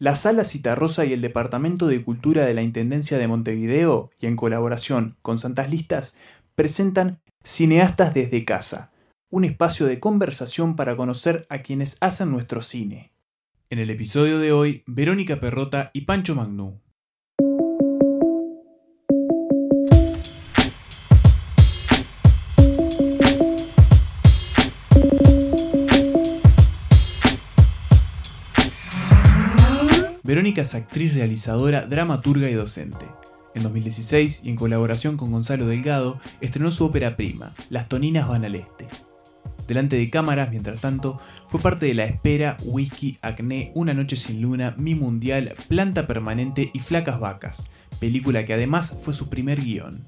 La Sala Citarrosa y el Departamento de Cultura de la Intendencia de Montevideo, y en colaboración con Santas Listas, presentan Cineastas desde Casa, un espacio de conversación para conocer a quienes hacen nuestro cine. En el episodio de hoy, Verónica Perrota y Pancho Magnú. Verónica es actriz, realizadora, dramaturga y docente. En 2016, y en colaboración con Gonzalo Delgado, estrenó su ópera prima, Las Toninas van al Este. Delante de cámaras, mientras tanto, fue parte de La Espera, Whisky, Acné, Una Noche sin Luna, Mi Mundial, Planta Permanente y Flacas Vacas, película que además fue su primer guion.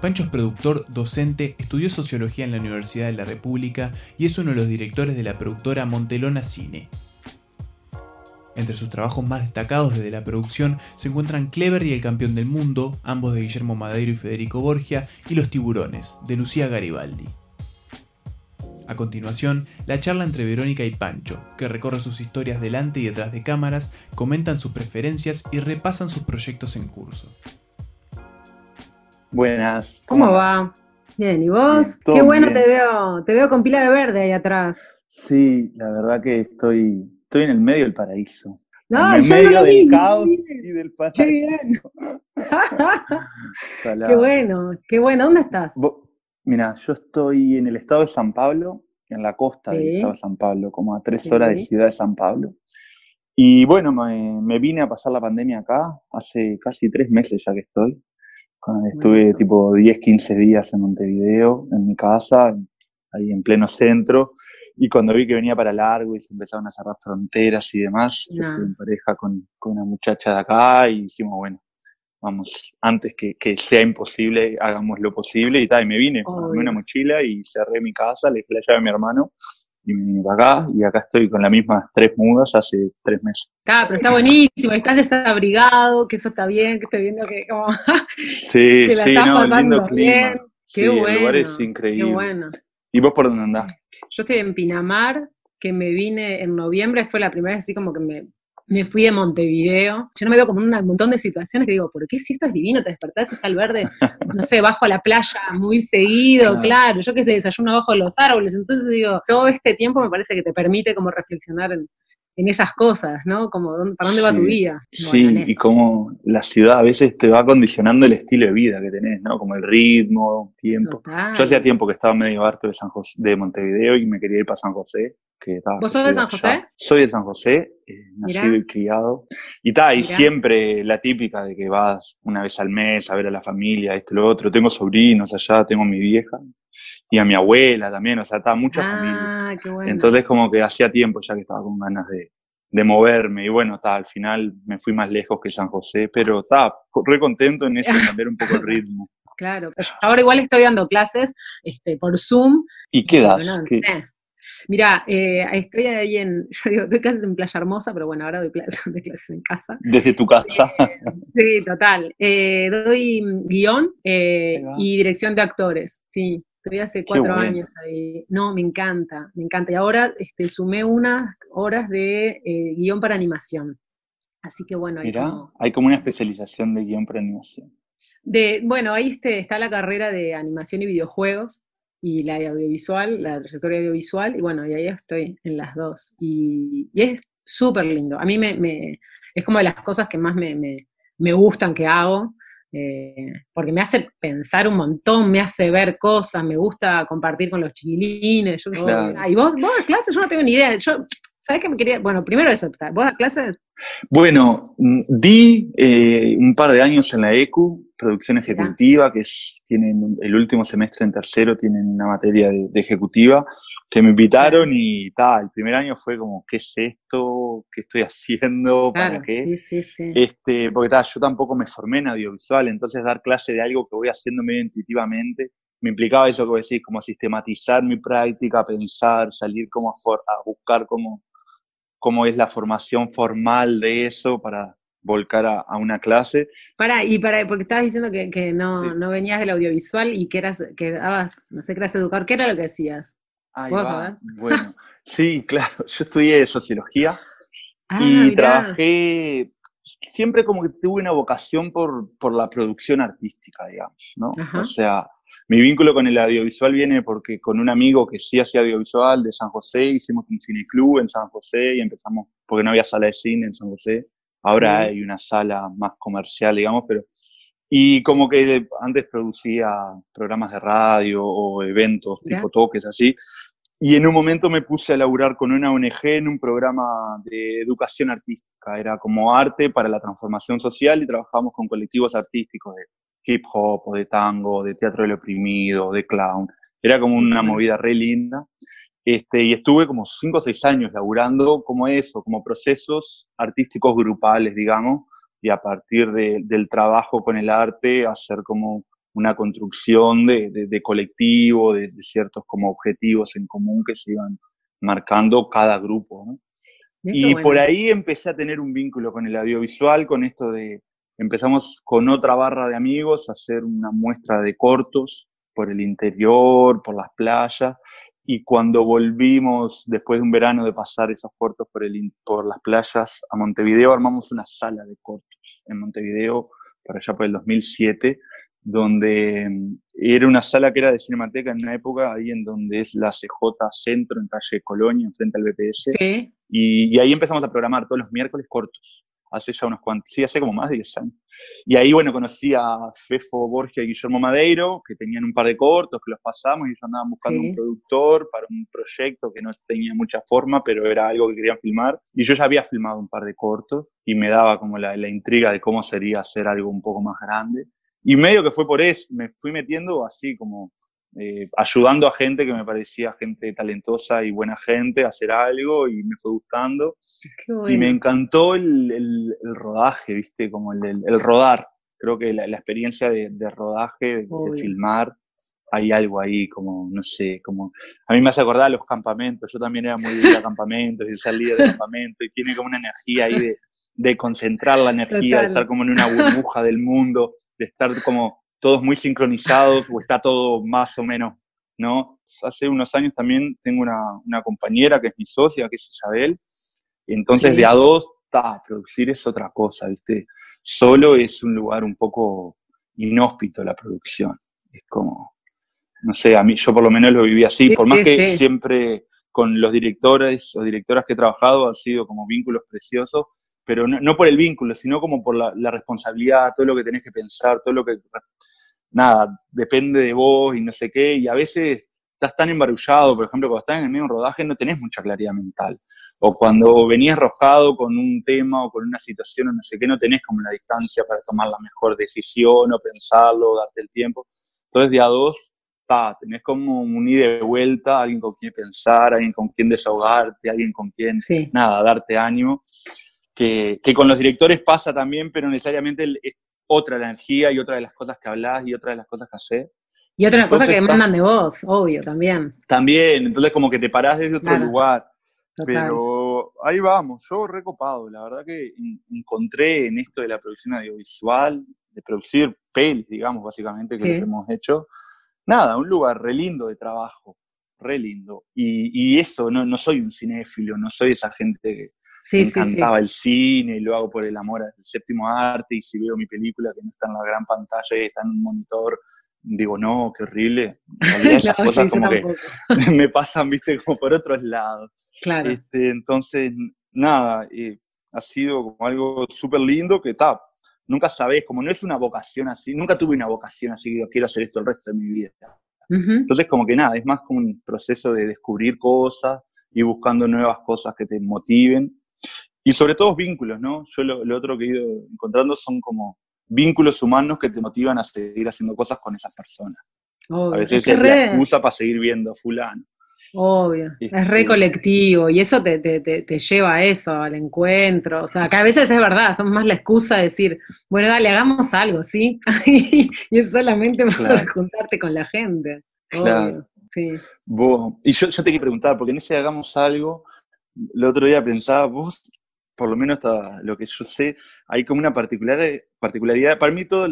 Pancho es productor, docente, estudió sociología en la Universidad de la República y es uno de los directores de la productora Montelona Cine, entre sus trabajos más destacados desde la producción se encuentran Clever y El Campeón del Mundo, ambos de Guillermo Madeiro y Federico Borgia, y Los Tiburones, de Lucía Garibaldi. A continuación, la charla entre Verónica y Pancho, que recorre sus historias delante y detrás de cámaras, comentan sus preferencias y repasan sus proyectos en curso. Buenas. ¿Cómo, va? Bien, ¿y vos? Qué bueno te veo, te veo con pila de verde ahí atrás. Sí, la verdad que estoy Estoy en el medio del paraíso. No, en el medio del caos y del paraíso. Qué bien. qué bueno, qué bueno. ¿Dónde estás? Mira, yo estoy en el estado de San Pablo, en la costa del estado de San Pablo, como a tres horas de ciudad de San Pablo. Y bueno, me, vine a pasar la pandemia acá, hace casi tres meses ya que estoy. Estuve tipo 10, 15 días en Montevideo, en mi casa, ahí en pleno centro. Y cuando vi que venía para largo y se empezaron a cerrar fronteras y demás, yo estuve en pareja con, con, una muchacha de acá y dijimos, bueno, vamos, antes que, que sea imposible, hagamos lo posible y tal. Y me vine, tomé una mochila y cerré mi casa, le dejé la llave a mi hermano y me vine para acá y acá estoy con las mismas tres mudas hace tres meses. Ah, pero está buenísimo, estás desabrigado, que eso está bien, que estoy viendo que como sí, que la sí, estás no, pasando lindo clima. bien. Qué sí, bueno. El lugar es increíble. Qué bueno. ¿Y vos por dónde andás? Yo estoy en Pinamar, que me vine en noviembre, fue la primera vez así como que me, me fui de Montevideo. Yo no me veo como en un montón de situaciones que digo, ¿por qué si esto es divino? Te despertás y está el verde, no sé, bajo a la playa muy seguido, Claro. claro, yo que sé, desayuno bajo los árboles. Entonces digo, todo este tiempo me parece que te permite como reflexionar en, en esas cosas, ¿no? Como, ¿dónde- ¿para dónde va tu Sí, vida? Sí, Bueno, y como la ciudad a veces te va condicionando el estilo de vida que tenés, ¿no? Como el ritmo, tiempo. Total. Yo hacía tiempo que estaba medio harto de San José, de Montevideo y me quería ir para San José. Que estaba ¿Vos sos de San allá. José? Soy de San José, eh, nacido y criado. Y ta, y Mirá. siempre la típica de que vas una vez al mes a ver a la familia, esto, lo otro. Tengo sobrinos allá, tengo mi vieja y a mi abuela también, o sea, está mucha familia. Ah, qué bueno. Entonces como que hacía tiempo ya que estaba con ganas de, de moverme y bueno, ta, al final me fui más lejos que San José, pero está re contento en eso de cambiar un poco el ritmo. Claro. Ahora igual estoy dando clases este, por Zoom ¿Y qué das? Bueno, ¿Qué- eh. Mira, eh, estoy ahí en, yo digo, doy clases en Playa Hermosa, pero bueno, ahora doy clases, doy clases en casa. Desde tu casa. Sí, total. Eh, doy guion eh, y dirección de actores, sí. Estoy hace cuatro bueno. años ahí. No, me encanta, me encanta. Y ahora este, sumé unas horas de eh, guion para animación. Así que bueno, Mirá, como- hay como una especialización de guion para animación. De, bueno, ahí este, está la carrera de animación y videojuegos y la de audiovisual, la trayectoria audiovisual, y bueno, y ahí estoy en las dos. Y, y es súper lindo. A mí me, me- es como de las cosas que más me, me- me gustan que hago, eh, porque me hace pensar un montón, me hace ver cosas, me gusta compartir con los chiquilines. Yo. Claro. Ah, y vos, vos das clases, yo no tengo ni idea. Yo, ¿Sabés qué me quería? Bueno, primero eso, ¿vos das clases? Bueno, mm, di eh, un par de años en la ECU, producción ejecutiva, que es, tienen el último semestre en tercero, tienen una materia de, de ejecutiva, que me invitaron y tal, el primer año fue como, ¿qué es esto? ¿Qué estoy haciendo? ¿Para Claro, qué? sí, sí, sí. Este, porque tal, yo tampoco me formé en audiovisual, entonces dar clase de algo que voy haciendo medio intuitivamente, me implicaba eso que vos decís, como sistematizar mi práctica, pensar, salir como a, for- a buscar cómo, cómo es la formación formal de eso para volcar a, a una clase. Para, y para, porque estabas diciendo que, que no, Sí. no venías del audiovisual y que eras, que dabas, no sé, que eras educador, ¿qué era lo que decías? Ahí ¿Puedo va. Bueno, sí, claro, yo estudié sociología Ah, y trabajé, siempre como que tuve una vocación por, por la producción artística, digamos, ¿no? O sea, mi vínculo con el audiovisual viene porque con un amigo que sí hacía audiovisual de San José, hicimos un cineclub en San José y empezamos, porque no había sala de cine en San José, ahora hay una sala más comercial, digamos, pero... Y como que antes producía programas de radio o eventos tipo toques así, y en un momento me puse a laburar con una ONG en un programa de educación artística. Era como arte para la transformación social y trabajamos con colectivos artísticos de hip hop, o de tango, de teatro del oprimido, de clown. Era como una movida re linda. Este, y estuve como cinco o seis años laburando como eso, como procesos artísticos grupales, digamos, y a partir del trabajo con el arte hacer como una construcción de, de, colectivo, de, ciertos como objetivos en común que se iban marcando cada grupo. Y por ahí empecé a tener un vínculo con el audiovisual, con esto de, empezamos con otra barra de amigos a hacer una muestra de cortos por el interior, por las playas, y cuando volvimos, después de un verano de pasar esos cortos por, el, por las playas a Montevideo, armamos una sala de cortos en Montevideo, para allá por el 2007, donde mm, era una sala que era de Cinemateca en una época, ahí en donde es la CJ Centro, en calle Colonia, enfrente al BPS. Y, y, ahí empezamos a programar todos los miércoles cortos, hace ya unos cuantos, sí, hace como más de 10 años. Y ahí, bueno, conocí a Fefo Borgia y Guillermo Madeiro, que tenían un par de cortos que los pasamos y ellos andaban buscando un productor para un proyecto que no tenía mucha forma, pero era algo que querían filmar. Y yo ya había filmado un par de cortos y me daba como la, la intriga de cómo sería hacer algo un poco más grande. Y medio que fue por eso, me fui metiendo así como eh, ayudando a gente que me parecía gente talentosa y buena gente a hacer algo y me fue gustando. Y me encantó el, el, rodaje, ¿viste? Como el, el, rodar. Creo que la, la experiencia de, de rodaje, de, filmar, hay algo ahí como, no sé, como... A mí me hace acordar a los campamentos. Yo también era muy de campamentos y salía de campamento y tiene como una energía ahí de, de concentrar la energía, de estar como en una burbuja del mundo de estar como todos muy sincronizados o está todo más o menos, ¿no? Hace unos años también tengo una, una compañera que es mi socia, que es Isabel, entonces de a dos, ta, producir es otra cosa, ¿viste? Solo es un lugar un poco inhóspito la producción, es como, no sé, a mí yo por lo menos lo viví así, por más que siempre con los directores o directoras que he trabajado han sido como vínculos preciosos, pero no, por el vínculo, sino como por la, responsabilidad, todo lo que tenés que pensar, todo lo que, nada, depende de vos y no sé qué, y a veces estás tan embarullado, por ejemplo, cuando estás en el medio de un rodaje no tenés mucha claridad mental, o cuando venías roscado con un tema o con una situación o no sé qué, no tenés como la distancia para tomar la mejor decisión o pensarlo, darte el tiempo. Entonces, de a dos, ta, tenés como un ida de vuelta, alguien con quien pensar, alguien con quien desahogarte, alguien con quien, nada, darte ánimo. Que, con los directores pasa también, pero necesariamente es otra la energía y otra de las cosas que hablas y otra de las cosas que haces. Y otra cosa que mandan de vos, obvio, también. También, entonces como que te parás desde otro lugar. Pero ahí vamos, yo recopado, la verdad que encontré en esto de la producción audiovisual, de producir pelis, digamos, básicamente, que lo hemos hecho, nada, un lugar re lindo de trabajo, re lindo. Y, y eso, no, no soy un cinéfilo, no soy esa gente me encantaba el cine, lo hago por el amor al séptimo arte, y si veo mi película que no está en la gran pantalla y está en un monitor, digo, no, qué horrible. esas cosas como que me pasan, viste, como por otros lados. Claro. Este, entonces, nada, eh, ha sido como algo súper lindo que está. Nunca sabes, como no es una vocación así, nunca tuve una vocación así, digo, quiero hacer esto el resto de mi vida. Entonces, como que nada, es más como un proceso de descubrir cosas y buscando nuevas cosas que te motiven y sobre todo vínculos, ¿no? Yo lo, otro que he ido encontrando son como vínculos humanos que te motivan a seguir haciendo cosas con esas personas. a veces es, la excusa para seguir viendo a fulano. Obvio, es re este, colectivo y eso te, te, te, lleva a eso, al encuentro. O sea, que a veces es verdad, son más la excusa de decir, bueno, dale, hagamos algo, ¿sí? y es solamente para juntarte con la gente. Claro. Sí. y yo, yo te quiero preguntar, porque en ese hagamos algo, el otro día pensaba, vos, por lo menos hasta lo que yo sé, hay como una particularidad, particularidad. para mí todas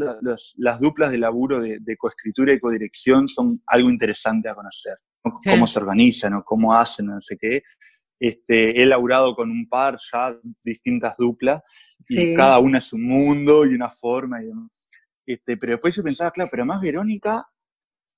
las, duplas de laburo de, coescritura y codirección son algo interesante a conocer, cómo se organizan o cómo hacen, no sé qué. Este, he laburado con un par ya distintas duplas y cada una es un mundo y una forma y Este, pero después yo pensaba, claro, pero más Verónica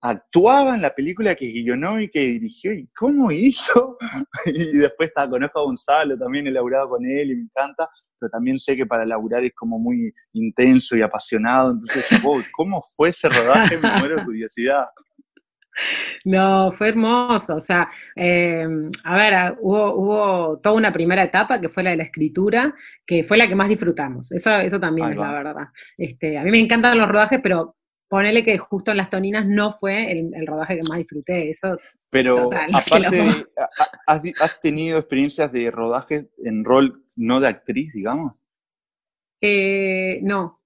actuaba en la película que guionó y que dirigió, ¿y cómo hizo? y después estaba, conozco a Gonzalo, también he laburado con él y me encanta, pero también sé que para laburar es como muy intenso y apasionado, entonces, ¿cómo fue ese rodaje? Me muero de curiosidad. No, fue hermoso. O sea, eh, a ver, hubo, hubo, toda una primera etapa que fue la de la escritura, que fue la que más disfrutamos. Eso, eso también es la verdad. Este, a mí me encantan los rodajes, pero ponele que justo en las toninas no fue el, rodaje que más disfruté. Eso. Pero aparte, ¿has, tenido experiencias de rodaje en rol no de actriz, digamos? Eh, no,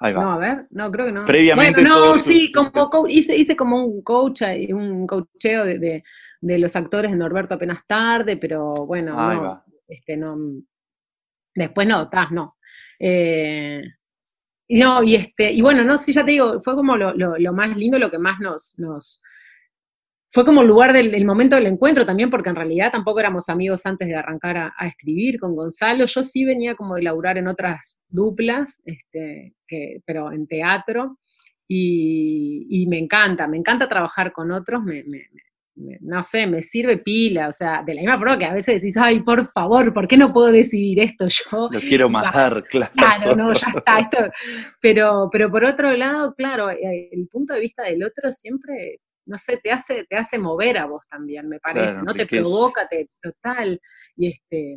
no, a ver, no, creo que no. Previamente. Bueno, no, sí, como hice, hice como un coach, un coacheo de, de, los actores de Norberto apenas tarde, pero bueno, no, este, no, después no, no. Eh, no, y este, y bueno, no, sí, ya te digo, fue como lo, más lindo, lo que más nos, nos, fue como el lugar del, momento del encuentro también, porque en realidad tampoco éramos amigos antes de arrancar a, escribir con Gonzalo. Yo sí venía como de laburar en otras duplas, este, pero en teatro, y, me encanta, me encanta trabajar con otros, me, no sé, me sirve pila, o sea, de la misma forma que a veces decís, ay, por favor, ¿por qué no puedo decidir esto yo? Lo quiero matar, claro. Claro, no, ya está, esto. Pero, pero por otro lado, claro, eh, el punto de vista del otro siempre no sé, te hace, te hace mover a vos también, me parece, ¿no? Te provoca, te, total, y este...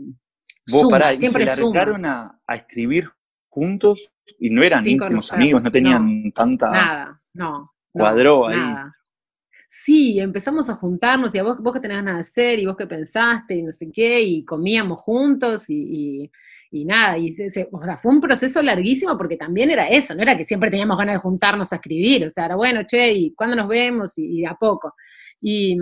Vos pará, y se largaron a, a, escribir juntos y no eran íntimos amigos, no tenían tanta... Nada, no. Cuadró ahí. Sí, empezamos a juntarnos y a vos, vos que tenés ganas de hacer y vos que pensaste y no sé qué, y comíamos juntos y y nada, y o sea, fue un proceso larguísimo porque también era eso, no era que siempre teníamos ganas de juntarnos a escribir, o sea, era bueno, che, ¿y cuándo nos vemos? Y, a poco. Y,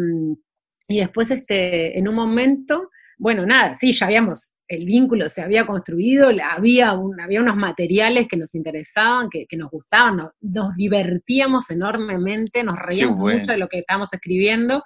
y, después, este, en un momento, bueno, nada, sí, ya habíamos, el vínculo se había construido, había, un, había unos materiales que nos interesaban, que, que nos gustaban, nos, divertíamos enormemente, nos reíamos mucho de lo que estábamos escribiendo.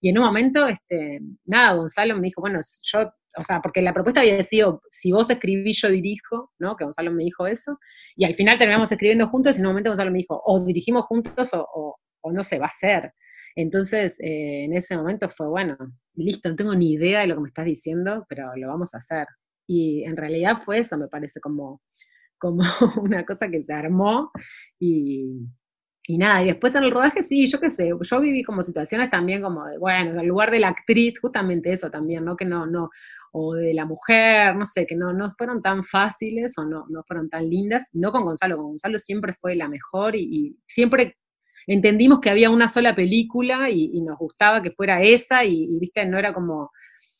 Y en un momento, este, nada, Gonzalo me dijo, bueno, yo o sea, porque la propuesta había sido, si vos escribís, yo dirijo, ¿no? Que Gonzalo me dijo eso, y al final terminamos escribiendo juntos y en un momento Gonzalo me dijo, o dirigimos juntos o, no se va a hacer. Entonces, eh, en ese momento fue, bueno, listo, no tengo ni idea de lo que me estás diciendo, pero lo vamos a hacer. Y en realidad fue eso, me parece como, como una cosa que se armó y, y nada, y después en el rodaje sí, yo qué sé, yo viví como situaciones también como de, bueno, en el lugar de la actriz, justamente eso también, ¿no? Que no, no, o de la mujer, no sé, que no, no fueron tan fáciles o no, no fueron tan lindas, no con Gonzalo, con Gonzalo siempre fue la mejor y, siempre entendimos que había una sola película y, nos gustaba que fuera esa y, y, viste, no era como,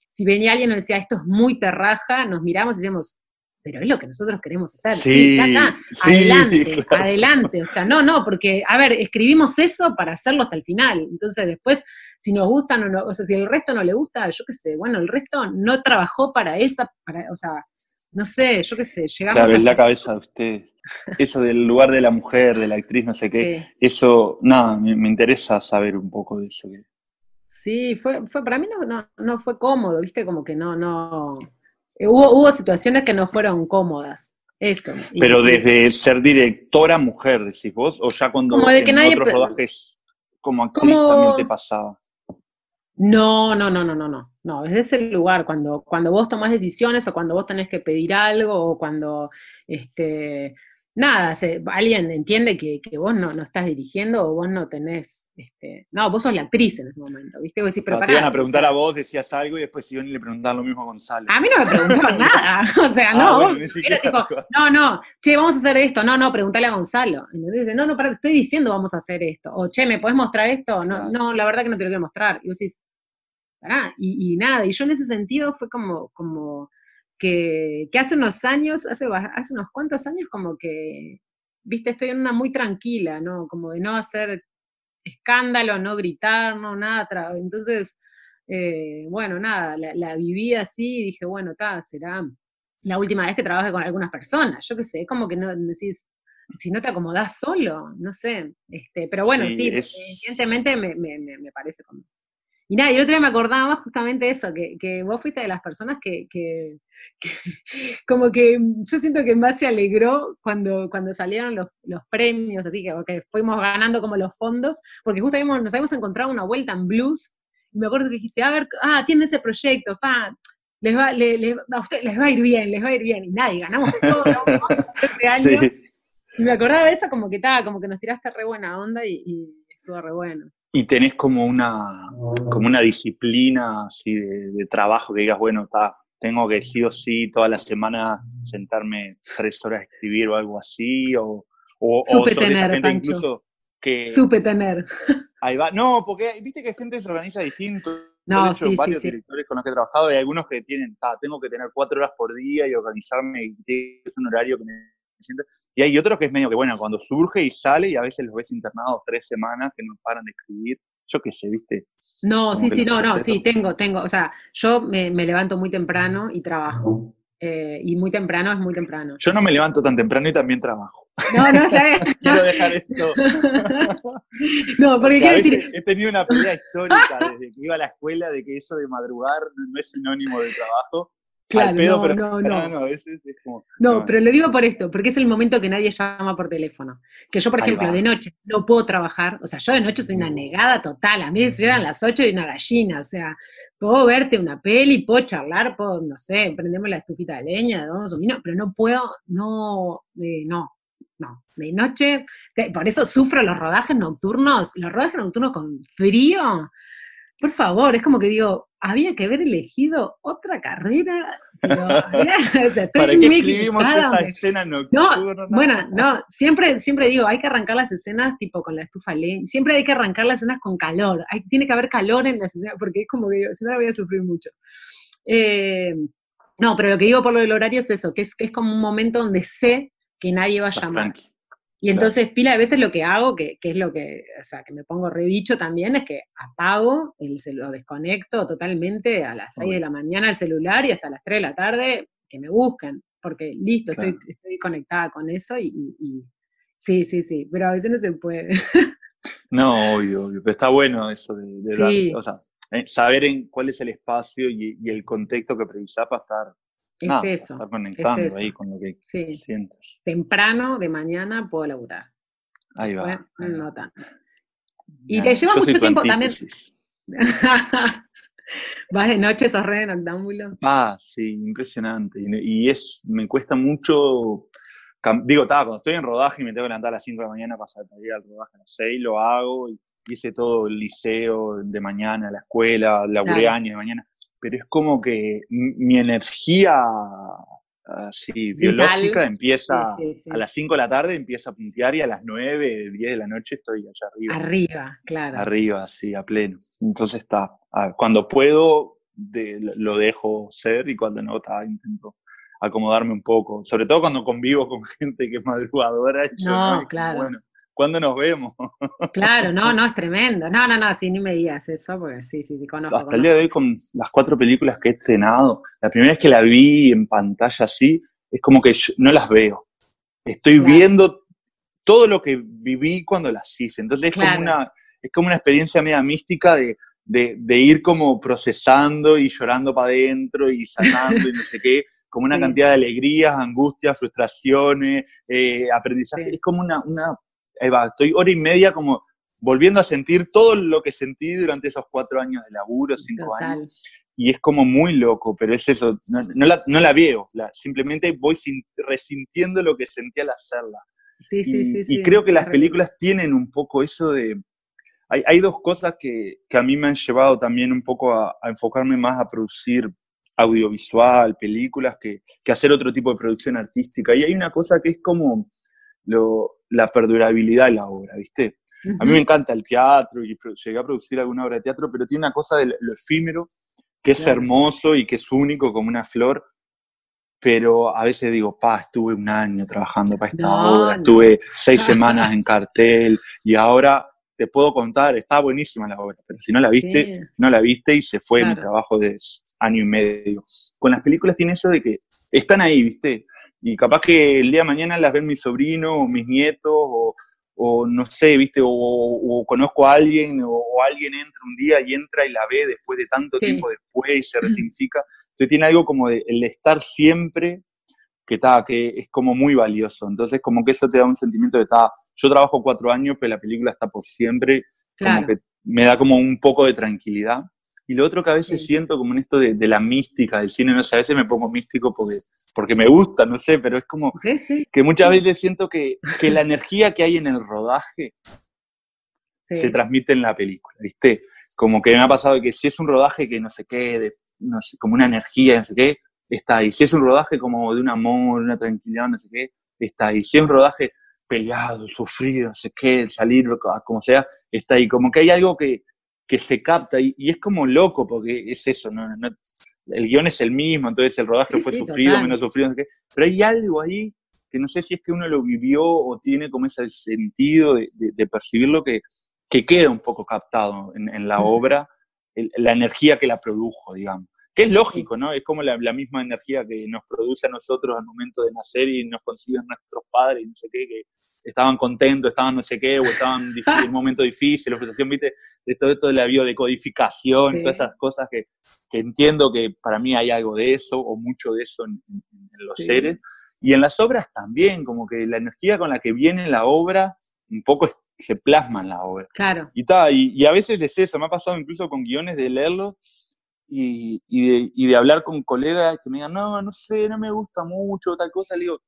si venía alguien y nos decía, esto es muy terraja, nos miramos y decíamos, pero es lo que nosotros queremos hacer. Sí, adelante, adelante. O sea, no, no, porque, a ver, escribimos eso para hacerlo hasta el final. Entonces, después, si nos gusta, no, o sea, si el resto no le gusta, yo qué sé, bueno, el resto no trabajó para esa, para, o sea, no sé, yo qué sé, llegamos Claro, es la cabeza de usted. Eso del lugar de la mujer, de la actriz, no sé qué, eso, nada, me, interesa saber un poco de eso. Sí, fue, fue para mí no, no, no fue cómodo, viste, como que no, no, hubo, hubo situaciones que no fueron cómodas. Eso. Pero desde ser directora mujer, decís vos, o ya cuando como de que nadie, otros rodajes como actriz también te pasaba. No, no, no, no, no, no. No, desde ese lugar, cuando, cuando vos tomás decisiones o cuando vos tenés que pedir algo o cuando este, nada, alguien entiende que, vos no, no, estás dirigiendo o vos no tenés, este, no, vos sos la actriz en ese momento, ¿viste? Vos decís, pero te iban a preguntar a vos, decías algo y después iban y le preguntaban lo mismo a Gonzalo. A mí no me preguntaron nada, o sea, ah, no, tipo, no, no, che, vamos a hacer esto, no, no, preguntale a Gonzalo. Entonces, no, no, para, estoy diciendo vamos a hacer esto, o che, ¿me podés mostrar esto? No, no, la verdad que no te lo quiero mostrar. Y vos decís, pará, y, y nada, y yo en ese sentido fue como, como, que, hace unos años, hace, hace unos cuantos años, como que, viste, estoy en una muy tranquila, ¿no? Como de no hacer escándalo, no gritar, no nada. Entonces, eh, bueno, nada, la, viví así y dije, bueno, está, será la última vez que trabaje con algunas personas, yo qué sé, como que no decís, si no te acomodás solo, no sé, este, pero bueno, sí, evidentemente me, me, me, parece como y nada, y el otro día me acordaba justamente eso, que, que vos fuiste de las personas que, que, como que yo siento que más se alegró cuando, cuando salieron los, los premios, así que, que, fuimos ganando como los fondos, porque justo nos habíamos encontrado una vuelta en blues, y me acuerdo que dijiste, a ver, ah, tiene ese proyecto, pa, les va, a ustedes les va a ir bien, les va a ir bien, y nadie, ganamos todo, este año. Y me acordaba de eso como que estaba, como que nos tiraste re buena onda y, y estuvo re bueno y tenés como una, como una disciplina así de, trabajo que digas, bueno, está, tengo que sí o sí toda la semana sentarme tres horas a escribir o algo así, o, o, Supe tener, incluso que... Supe tener. Ahí va. No, porque viste que gente se organiza distinto. No, hecho, sí, varios directores con los que he trabajado y algunos que tienen, tengo que tener cuatro horas por día y organizarme y es un horario que me y hay otros que es medio que, bueno, cuando surge y sale y a veces los ves internados tres semanas que no paran de escribir, yo qué sé, ¿viste? No, sí, sí, no, no, sí, tengo, tengo, o sea, yo me, levanto muy temprano y trabajo. Eh, y muy temprano es muy temprano. Yo no me levanto tan temprano y también trabajo. No, no, Quiero dejar esto. no, porque, quiero decir... He tenido una pelea histórica desde que iba a la escuela de que eso de madrugar no es sinónimo de trabajo. Claro, no, no, no, no. pero lo digo por esto, porque es el momento que nadie llama por teléfono. Que yo, por ejemplo, de noche no puedo trabajar, o sea, yo de noche soy una negada total, a mí se llegan las 8 y una gallina, o sea, puedo verte una peli, puedo charlar, puedo, no sé, prendemos la estufita de leña, ¿no? pero no puedo, no, eh, no, no, de noche, por eso sufro los rodajes nocturnos, los rodajes nocturnos con frío, por favor, es como que digo, había que haber elegido otra carrera. ¿Para qué escribimos esa escena nocturna? No, bueno, no, siempre, siempre digo, hay que arrancar las escenas tipo con la estufa leña, siempre hay que arrancar las escenas con calor, hay, tiene que haber calor en las escenas, porque es como que digo, si no la voy a sufrir mucho. Eh, no, pero lo que digo por lo del horario es eso, que es, que es como un momento donde sé que nadie va a llamar. Y entonces, pila de veces lo que hago, que, es lo que, o sea, que me pongo rebicho también, es que apago, el, lo desconecto totalmente a las 6 de la mañana el celular y hasta las 3 de la tarde que me busquen, porque listo, estoy, estoy conectada con eso y, sí, sí, sí, pero a veces no se puede. no, obvio, obvio, pero está bueno eso de, darse, o sea, eh, saber en cuál es el espacio y, el contexto que precisás para estar es eso. Estar conectando ahí con lo que sientes. Temprano, de mañana, puedo laburar. Ahí va. no tanto. Y te lleva mucho tiempo también. ¿Vas de noche, sos re noctámbulo? Ah, sí, impresionante. Y, es, me cuesta mucho. Digo, cuando estoy en rodaje y me tengo que levantar a las 5 de la mañana para salir al rodaje a las 6, lo hago. Y hice todo el liceo de mañana, la escuela, laburé claro. años de mañana pero es como que mi energía así, biológica empieza a las 5 de la tarde, empieza a puntear y a las 9, 10 de la noche estoy allá arriba. Arriba, claro. Arriba, sí, a pleno. Entonces está, cuando puedo lo dejo ser y cuando no, está, intento acomodarme un poco, sobre todo cuando convivo con gente que es madrugadora. No, claro. Bueno, ¿Cuándo nos vemos? Claro, no, no, es tremendo. No, no, no, sí, ni me digas eso, porque sí, sí, sí, conozco. Hasta el día de hoy, con las cuatro películas que he estrenado, la primera vez que la vi en pantalla así, es como que no las veo. Estoy viendo todo lo que viví cuando las hice. Entonces es, como, una, es como una experiencia media mística de, de, ir como procesando y llorando para adentro y sanando y no sé qué, como una cantidad de alegrías, angustias, frustraciones, eh, aprendizaje. Es como una, una ahí va, estoy hora y media como volviendo a sentir todo lo que sentí durante esos cuatro años de laburo, cinco años. Y es como muy loco, pero es eso, no, la, no la, veo, simplemente voy resintiendo lo que sentí al hacerla. Sí, sí, sí, y creo que las películas tienen un poco eso de... Hay, hay dos cosas que, que, a mí me han llevado también un poco a, a enfocarme más a producir audiovisual, películas, que, que hacer otro tipo de producción artística. Y hay una cosa que es como lo, la perdurabilidad de la obra, ¿viste? A mí me encanta el teatro y llegué a producir alguna obra de teatro, pero tiene una cosa de lo efímero que es hermoso y que es único como una flor, pero a veces digo, pa, estuve un año trabajando para esta obra, estuve seis semanas en cartel y ahora te puedo contar, está buenísima la obra, pero si no la viste, no la viste y se fue mi trabajo de año y medio. Con las películas tiene eso de que están ahí, ¿viste? Y capaz que el día de mañana las ven mis sobrinos o mis nietos o, o no sé, viste, o, conozco a alguien, o, alguien entra un día y entra y la ve después de tanto tiempo después y se resignifica. Entonces tiene algo como de, el estar siempre que está, que es como muy valioso. Entonces como que eso te da un sentimiento de, está, yo trabajo cuatro años, pero la película está por siempre, como que me da como un poco de tranquilidad. Y lo otro que a veces siento como en esto de, la mística del cine, no sé, a veces me pongo místico porque, porque me gusta, no sé, pero es como que muchas veces siento que, que, la energía que hay en el rodaje se transmite en la película, ¿viste? Como que me ha pasado que si es un rodaje que no sé qué, de, no sé, como una energía, no sé qué, está ahí. Si es un rodaje como de un amor, una tranquilidad, no sé qué, está ahí. Si es un rodaje peleado, sufrido, no sé qué, salir, como sea, está ahí. Como que hay algo que, que se capta y, es como loco porque es eso, ¿no? El guion es el mismo, entonces el rodaje fue sufrido, menos sufrido, pero hay algo ahí que no sé si es que uno lo vivió o tiene como ese sentido de, de, percibirlo que, que queda un poco captado en, la obra, la energía que la produjo, digamos. Que es lógico, ¿no? Es como la, misma energía que nos produce a nosotros al momento de nacer y nos consiguen nuestros padres y no sé qué, que estaban contentos, estaban no sé qué, o estaban en un momento difícil, la frustración, ¿viste? De todo esto de la biodecodificación, todas esas cosas que, que, entiendo que para mí hay algo de eso, o mucho de eso en, los seres. Y en las obras también, como que la energía con la que viene la obra, un poco se plasma en la obra. Claro. Y, ta, y, y, a veces es eso, me ha pasado incluso con guiones de leerlos y, y, de, y de hablar con colegas que me digan, no, no sé, no me gusta mucho, tal cosa, le digo,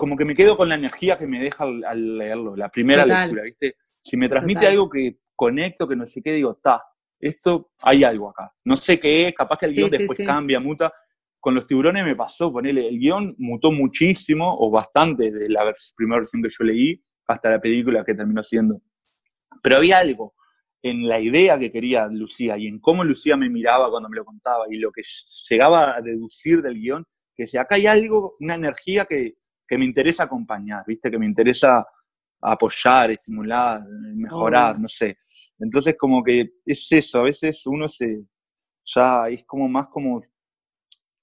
como que me quedo con la energía que me deja al, leerlo, la primera lectura, ¿viste? Si me transmite algo que conecto, que no sé qué, digo, está, esto hay algo acá. No sé qué es, capaz que el guion después cambia, muta. Con los tiburones me pasó, ponele, el guion mutó muchísimo, o bastante, de la primera versión que yo leí hasta la película que terminó siendo. Pero había algo en la idea que quería Lucía y en cómo Lucía me miraba cuando me lo contaba y lo que llegaba a deducir del guion, que si acá hay algo, una energía que, que me interesa acompañar, ¿viste? Que me interesa apoyar, estimular, mejorar, no sé. Entonces como que es eso, a veces uno se, ya es como más como,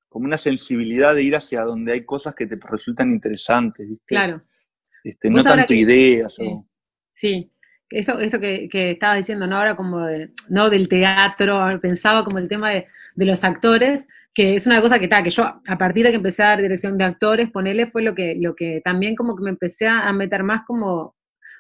como una sensibilidad de ir hacia donde hay cosas que te resultan interesantes, ¿viste? Claro. Este, no tanto ideas. Sí, eso, eso que, que estaba diciendo, ¿no? Ahora como de, no del teatro, pensaba como el tema de, de los actores, que es una cosa que está, que yo a partir de que empecé a dar dirección de actores, ponele, fue lo que, lo que también como que me empecé a meter más como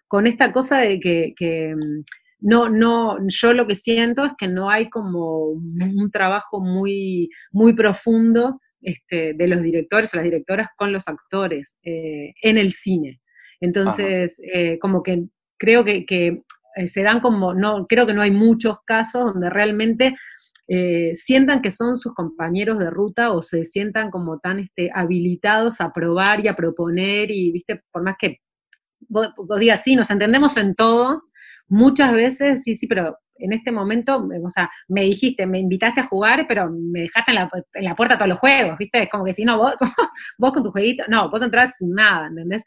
con esta cosa de que, mm, no, no, yo lo que siento es que no hay como un trabajo muy, muy profundo este, de los directores o las directoras con los actores eh, en el cine. Entonces, eh, como que creo que, que, eh, se dan como, no, creo que no hay muchos casos donde realmente eh, sientan que son sus compañeros de ruta o se sientan como tan este, habilitados a probar y a proponer y, viste, por más que vos, digas, sí, nos entendemos en todo, muchas veces, sí, sí, pero en este momento, o sea, me dijiste, me invitaste a jugar, pero me dejaste en la, en la puerta todos los juegos, ¿viste? Es como que si no, vos, vos con tu jueguito, no, vos entras sin nada, ¿entendés?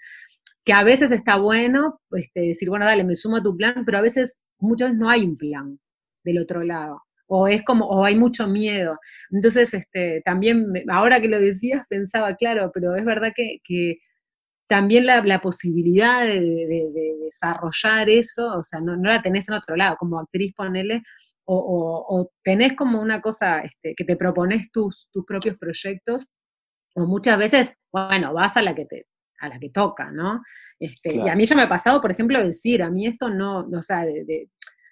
Que a veces está bueno este, decir, bueno, dale, me sumo a tu plan, pero a veces, muchas veces no hay un plan del otro lado o es como, o hay mucho miedo. Entonces, este, también, ahora que lo decías, pensaba, claro, pero es verdad que, también la, posibilidad de, desarrollar eso, o sea, no, la tenés en otro lado, como actriz, ponele, o, tenés como una cosa este, que te propones tus, tus propios proyectos, o muchas veces, bueno, vas a la que te a la que toca, ¿no? Este, Y a mí ya me ha pasado, por ejemplo, decir, a mí esto no, o sea, de, de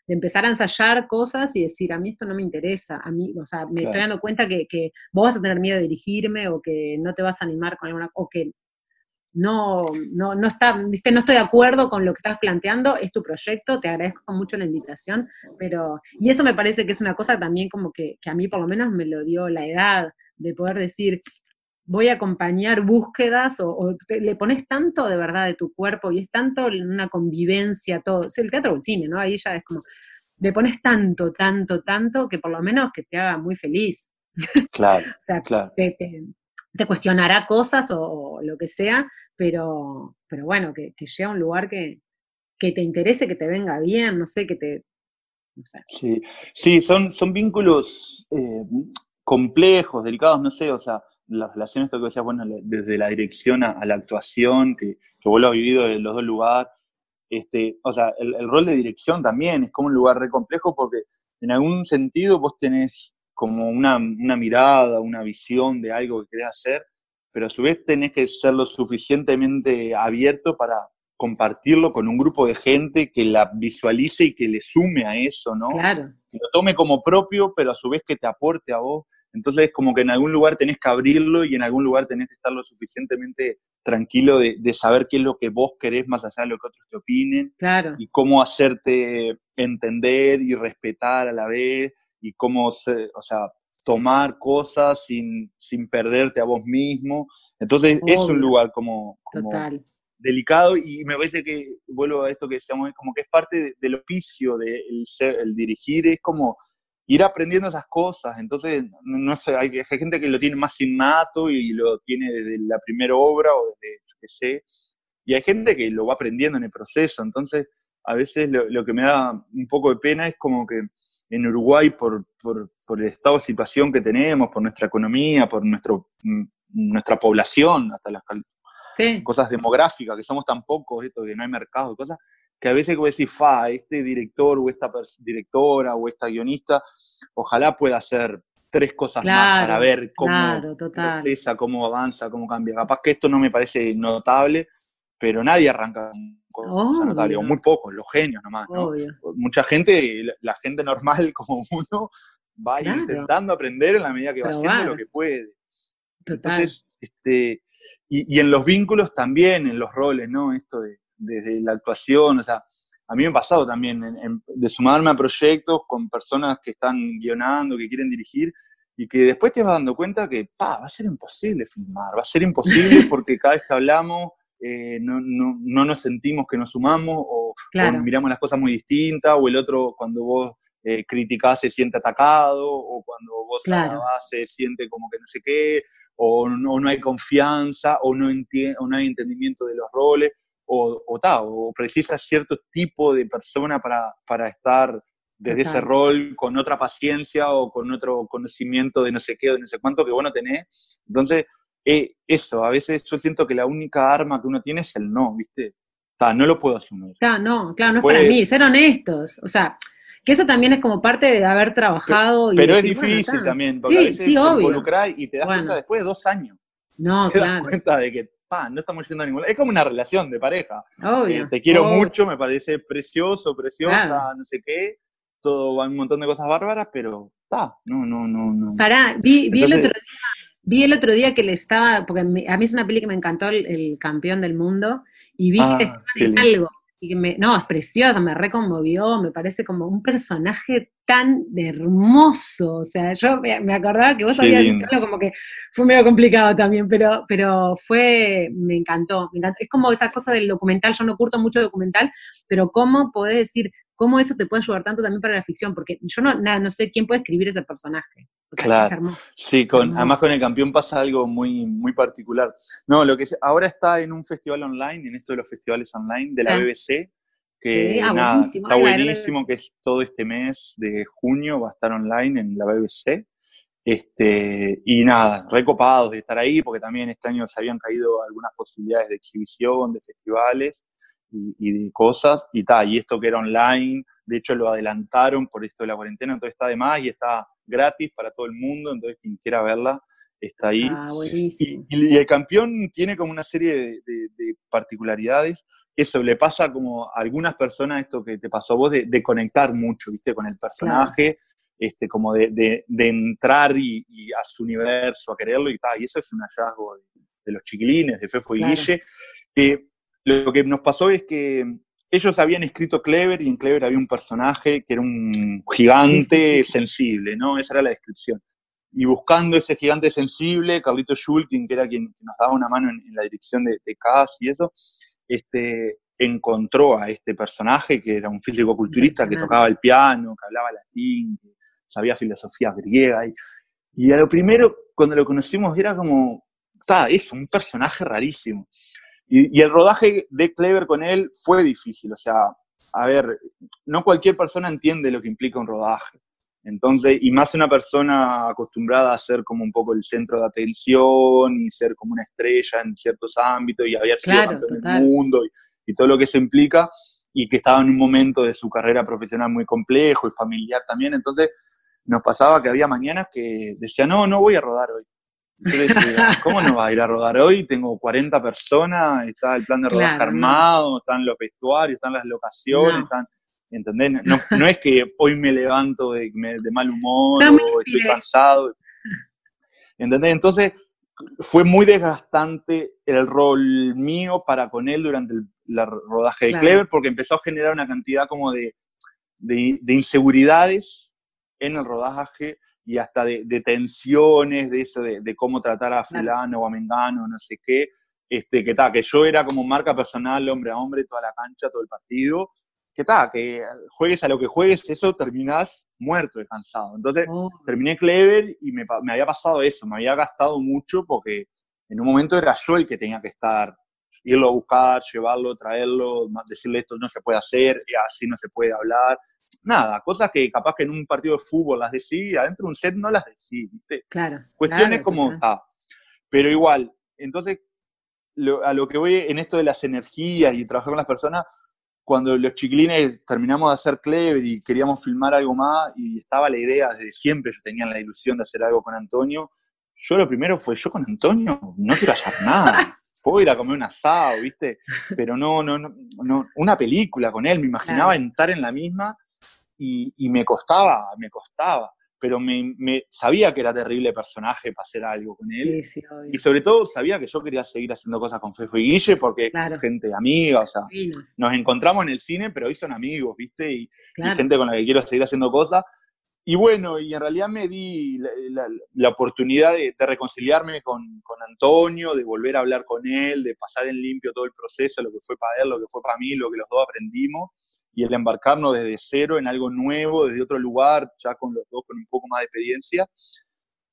empezar a ensayar cosas y decir, a mí esto no me interesa, a mí, o sea, me estoy dando cuenta que, que, vos vas a tener miedo de dirigirme o que no te vas a animar con alguna, o que no, no, no, está, ¿viste? no estoy de acuerdo con lo que estás planteando, es tu proyecto, te agradezco mucho la invitación, pero, y eso me parece que es una cosa también como que, que a mí por lo menos me lo dio la edad, de poder decir, voy a acompañar búsquedas o, le pones tanto de verdad de tu cuerpo y es tanto una convivencia, todo, el teatro o el cine, ¿no? Ahí ya es como, le pones tanto, tanto, tanto que por lo menos que te haga muy feliz. Claro. o sea, claro. Te, te, cuestionará cosas o, lo que sea, pero, pero bueno, que, que llegue a un lugar que, que te interese, que te venga bien, no sé, que te... No sé. Sí, sí son, son vínculos eh, complejos, delicados, no sé, o sea, las relaciones, esto que decías, bueno, desde la dirección a, la actuación, que, que, vos lo has vivido en los dos lugares, este, o sea, el, rol de dirección también es como un lugar re complejo porque en algún sentido vos tenés como una, una mirada, una visión de algo que querés hacer, pero a su vez tenés que ser lo suficientemente abierto para compartirlo con un grupo de gente que la visualice y que le sume a eso, ¿no? Claro. Que lo tome como propio, pero a su vez que te aporte a vos. Entonces es como que en algún lugar tenés que abrirlo y en algún lugar tenés que estar lo suficientemente tranquilo de, saber qué es lo que vos querés más allá de lo que otros te opinen. Claro. Y cómo hacerte entender y respetar a la vez y cómo, o sea, tomar cosas sin, sin perderte a vos mismo. Entonces es un lugar como, como delicado y me parece que, vuelvo a esto que decíamos, como que es parte del oficio del el dirigir, es como ir aprendiendo esas cosas. Entonces, no sé, hay, gente que lo tiene más innato y lo tiene desde la primera obra o desde, yo qué sé, y hay gente que lo va aprendiendo en el proceso. Entonces, a veces lo, que me da un poco de pena es como que en Uruguay, por, por, por, el estado de situación que tenemos, por nuestra economía, por nuestro, mm, nuestra población, hasta las cosas demográficas, que somos tan pocos, esto que no hay mercado, cosas, que a veces como decir, fa, este director o esta directora o esta guionista, ojalá pueda hacer tres cosas más para ver cómo claro, cómo avanza, cómo cambia. Capaz que esto no me parece notable, pero nadie arranca con cosas notables, o muy pocos, los genios nomás, ¿no? Mucha gente, la gente normal como uno, va intentando aprender en la medida que va haciendo lo que puede. Entonces, este, y, en los vínculos también, en los roles, ¿no? Esto de, desde la actuación, o sea, a mí me ha pasado también de sumarme a proyectos con personas que están guionando, que quieren dirigir, y que después te vas dando cuenta que, pa, va a ser imposible filmar, va a ser imposible porque cada vez que hablamos eh, no, no, no, nos sentimos que nos sumamos o, miramos las cosas muy distintas, o el otro cuando vos eh, criticás se siente atacado, o cuando vos claro. se siente como que no sé qué, o no, no hay confianza, o no, o no hay entendimiento de los roles, o, o, o precisa cierto tipo de persona para, para estar desde ese rol con otra paciencia o con otro conocimiento de no sé qué o de no sé cuánto que vos no tenés. Entonces, eh, eso, a veces yo siento que la única arma que uno tiene es el no, ¿viste? no lo puedo asumir. no, claro, no es para mí, ser honestos. O sea, que eso también es como parte de haber trabajado. Pero, es difícil también, porque a veces te involucrás y te das cuenta después de dos años. No, te das cuenta de que pa, no estamos yendo a ningún lado. Es como una relación de pareja. Obvio. Eh, te quiero mucho, me parece precioso, preciosa, no sé qué. Todo, va un montón de cosas bárbaras, pero está, no, no, no, no. Pará, vi, vi el otro día, vi el otro día que le estaba, porque a mí es una peli que me encantó, el, campeón del mundo, y vi que ah, estaba en algo y me, no, es preciosa, me reconmovió, me parece como un personaje tan hermoso, o sea, yo me, acordaba que vos habías dicho algo como que fue medio complicado también, pero, pero fue, me encantó, me encantó, es como esa cosa del documental, yo no curto mucho documental, pero cómo podés decir, cómo eso te puede ayudar tanto también para la ficción, porque yo no, nada, no sé quién puede escribir ese personaje. claro. Sí, con, además con el campeón pasa algo muy, muy particular. No, lo que ahora está en un festival online, en esto de los festivales online de la BBC, que ah, está buenísimo, que es todo este mes de junio, va a estar online en la BBC. Este, y nada, recopados de estar ahí, porque también este año se habían caído algunas posibilidades de exhibición, de festivales, y, de cosas, y tal, y esto que era online, de hecho lo adelantaron por esto de la cuarentena, entonces está de más y está gratis para todo el mundo, entonces quien quiera verla está ahí. Ah, y, y, el campeón tiene como una serie de, particularidades. Eso le pasa como a algunas personas esto que te pasó a vos de, conectar mucho, ¿viste? Con el personaje, este, como de, entrar y, a su universo, a quererlo y tal. Y eso es un hallazgo de, los chiquilines, de Fefo y Guille. Lo que nos pasó es que ellos habían escrito Clever y en Clever había un personaje que era un gigante sensible, ¿no? Esa era la descripción. Y buscando ese gigante sensible, Carlito Schulkin, que era quien nos daba una mano en, la dirección de, de Cass y eso, este, encontró a este personaje que era un físico-culturista que tocaba el piano, que hablaba latín, que sabía filosofía griega. Y, y a lo primero, cuando lo conocimos, era como, está, es un personaje rarísimo. Y, el rodaje de Clever con él fue difícil, o sea, a ver, no cualquier persona entiende lo que implica un rodaje. Entonces, y más una persona acostumbrada a ser como un poco el centro de atención y ser como una estrella en ciertos ámbitos y haber sido Claro, campeón del mundo y, y todo lo que eso implica, y que estaba en un momento de su carrera profesional muy complejo y familiar también. Entonces, nos pasaba que había mañanas que decía, no, no voy a rodar hoy. Yo le decía, ¿cómo no vas a ir a rodar hoy? Tengo 40 personas, está el plan de rodaje Claro, no. armado, están los vestuarios, están las locaciones, No. están, ¿entendés? No, no es que hoy me levanto de, mal humor o estoy cansado, ¿entendés? Entonces fue muy desgastante el rol mío para con él durante el la rodaje de Claro. Clever porque empezó a generar una cantidad como de, de, de inseguridades en el rodaje y hasta de, de tensiones, de eso, de, de cómo tratar a fulano o a mengano, no sé qué, este, que tal, que yo era como marca personal, hombre a hombre, toda la cancha, todo el partido, que tal, que juegues a lo que juegues, eso terminás muerto, cansado. Entonces, Oh, terminé Clever y me, me había pasado eso, me había gastado mucho porque en un momento era yo el que tenía que estar, irlo a buscar, llevarlo, traerlo, decirle esto no se puede hacer, y así no se puede hablar. Nada, cosas que capaz que en un partido de fútbol las decís, adentro de un set no las decís, ¿viste? claro. Cuestiones claro, como, total. ah, pero igual, entonces, lo- a lo que voy en esto de las energías y trabajar con las personas, cuando los chiquilines terminamos de hacer Clever y queríamos filmar algo más, y estaba la idea, desde siempre yo tenía la ilusión de hacer algo con Antonio, yo lo primero fue, yo con Antonio no quiero hacer nada. Puedo ir a comer un asado, ¿viste? Pero no, no, no, no, una película con él, me imaginaba Claro. entrar en la misma y, y me costaba, me costaba, pero me, me- sabía que era terrible personaje para hacer algo con él. Sí, sí, obvio. Y sobre todo sabía que yo quería seguir haciendo cosas con Fefo y Guille porque Claro. gente amiga, o sea, nos encontramos en el cine, pero hoy son amigos, ¿viste? Y, y gente con la que quiero seguir haciendo cosas. Y bueno, y en realidad me di la, la- la oportunidad de, de reconciliarme con, con Antonio, de volver a hablar con él, de pasar en limpio todo el proceso, lo que fue para él, lo que fue para mí, lo que los dos aprendimos, y el embarcarnos desde cero en algo nuevo, desde otro lugar, ya con los dos con un poco más de experiencia.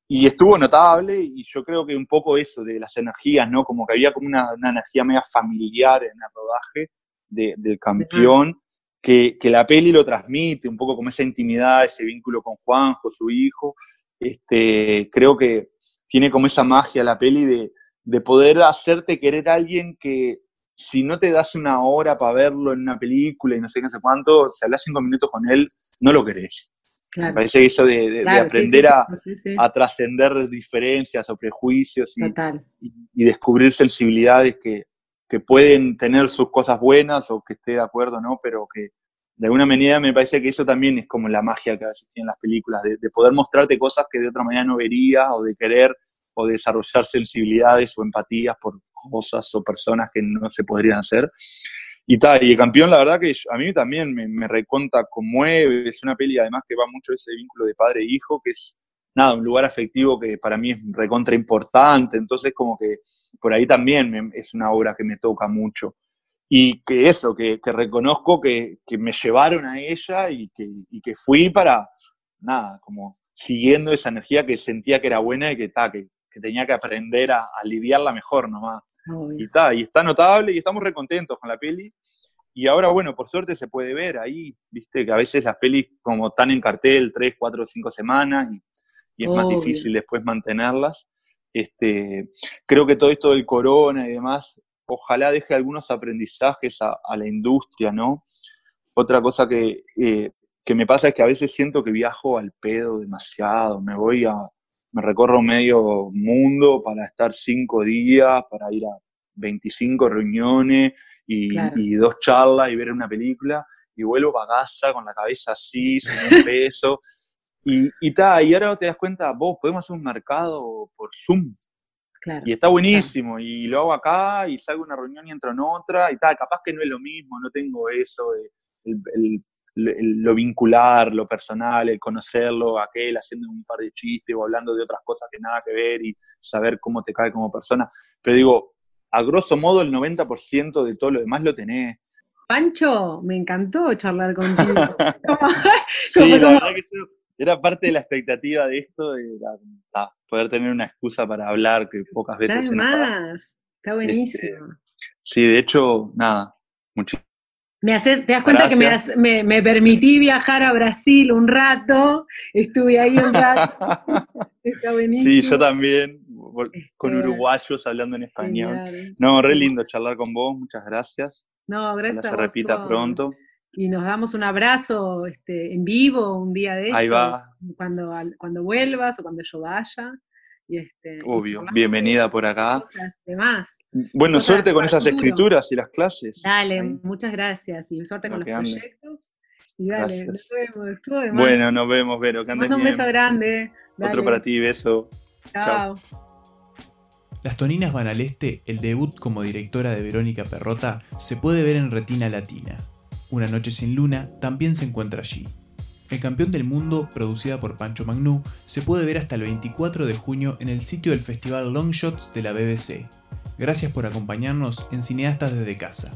Y estuvo notable, y yo creo que un poco eso de las energías, ¿no? Como que había como una, una energía media familiar en el rodaje de- del campeón, que, que la peli lo transmite, un poco como esa intimidad, ese vínculo con Juanjo, su hijo. Este, creo que tiene como esa magia la peli de, de poder hacerte querer a alguien que si no te das una hora para verlo en una película y no sé qué, no sé cuánto, si hablas cinco minutos con él, no lo querés. Me parece que eso de, Claro, aprender sí, a, sí, sí, sí. a trascender diferencias o prejuicios y, Total. y, y descubrir sensibilidades que, que pueden tener sus cosas buenas o que esté de acuerdo, ¿no? Pero que de alguna manera me parece que eso también es como la magia que a veces tienen las películas, de, de poder mostrarte cosas que de otra manera no verías o de querer o de desarrollar sensibilidades o empatías por cosas o personas que no se podrían hacer. Y tal, y el campeón, la verdad que a mí también me, me reconta, conmueve, es una peli además que va mucho ese vínculo de padre e hijo, que es nada, un lugar afectivo que para mí es recontra importante, entonces como que por ahí también me- es una obra que me toca mucho. Y que eso, que, que reconozco que, que me llevaron a ella y que, y que fui para, nada, como siguiendo esa energía que sentía que era buena y que, ta, que, que tenía que aprender a, a lidiarla mejor nomás. Obvio. Y, ta, y está notable y estamos recontentos con la peli. Y ahora, bueno, por suerte se puede ver ahí, viste, que a veces las pelis como están en cartel tres, cuatro, cinco semanas y, y es más difícil después mantenerlas. Este, creo que todo esto del corona y demás, ojalá deje algunos aprendizajes a, a la industria, ¿no? Otra cosa que, eh, que me pasa es que a veces siento que viajo al pedo demasiado, me voy a, me recorro medio mundo para estar cinco días, para ir a 25 reuniones y, Claro. y dos charlas y ver una película, y vuelvo para casa con la cabeza así, sin un peso. Y, y, ta, y ahora te das cuenta, vos, podemos hacer un mercado por Zoom. Claro. Y está buenísimo, y lo hago acá, y salgo a una reunión y entro en otra, y tal, capaz que no es lo mismo, no tengo eso de el- el- lo vincular, lo personal, el conocerlo, aquel haciendo un par de chistes o hablando de otras cosas que nada que ver y saber cómo te cae como persona. Pero digo, a grosso modo el 90% de todo lo demás lo tenés. Pancho, me encantó charlar contigo. ¿Cómo- Sí, la verdad que yo- era parte de la expectativa de esto, ta, poder tener una excusa para hablar que pocas veces Dale se nos da. más. Está buenísimo. Sí, de hecho, nada, muchísimas Me haces, te das cuenta que me, me, permití viajar a Brasil un rato, estuve ahí un rato. Está buenísimo. Sí, yo también, con este, uruguayos hablando en español. No, re lindo charlar con vos, muchas gracias. No, gracias. Que se repita pronto. Y nos damos un abrazo este, en vivo un día de estos. Ahí va. Cuando, cuando vuelvas o cuando yo vaya. Y este, Obvio, bienvenida por acá. demás. Bueno, suerte con esas escrituras y las clases. Dale, muchas gracias y suerte con los proyectos. Y dale, nos vemos. Bueno, nos vemos, Vero. un beso grande. Otro para ti, beso. Chao. Las Toninas van al este, el debut como directora de Verónica Perrota se puede ver en Retina Latina. Una noche sin luna también se encuentra allí. El campeón del mundo, producida por Pancho Magnú, se puede ver hasta el 24 de junio en el sitio del festival Longshots de la BBC. Gracias por acompañarnos en Cineastas desde casa.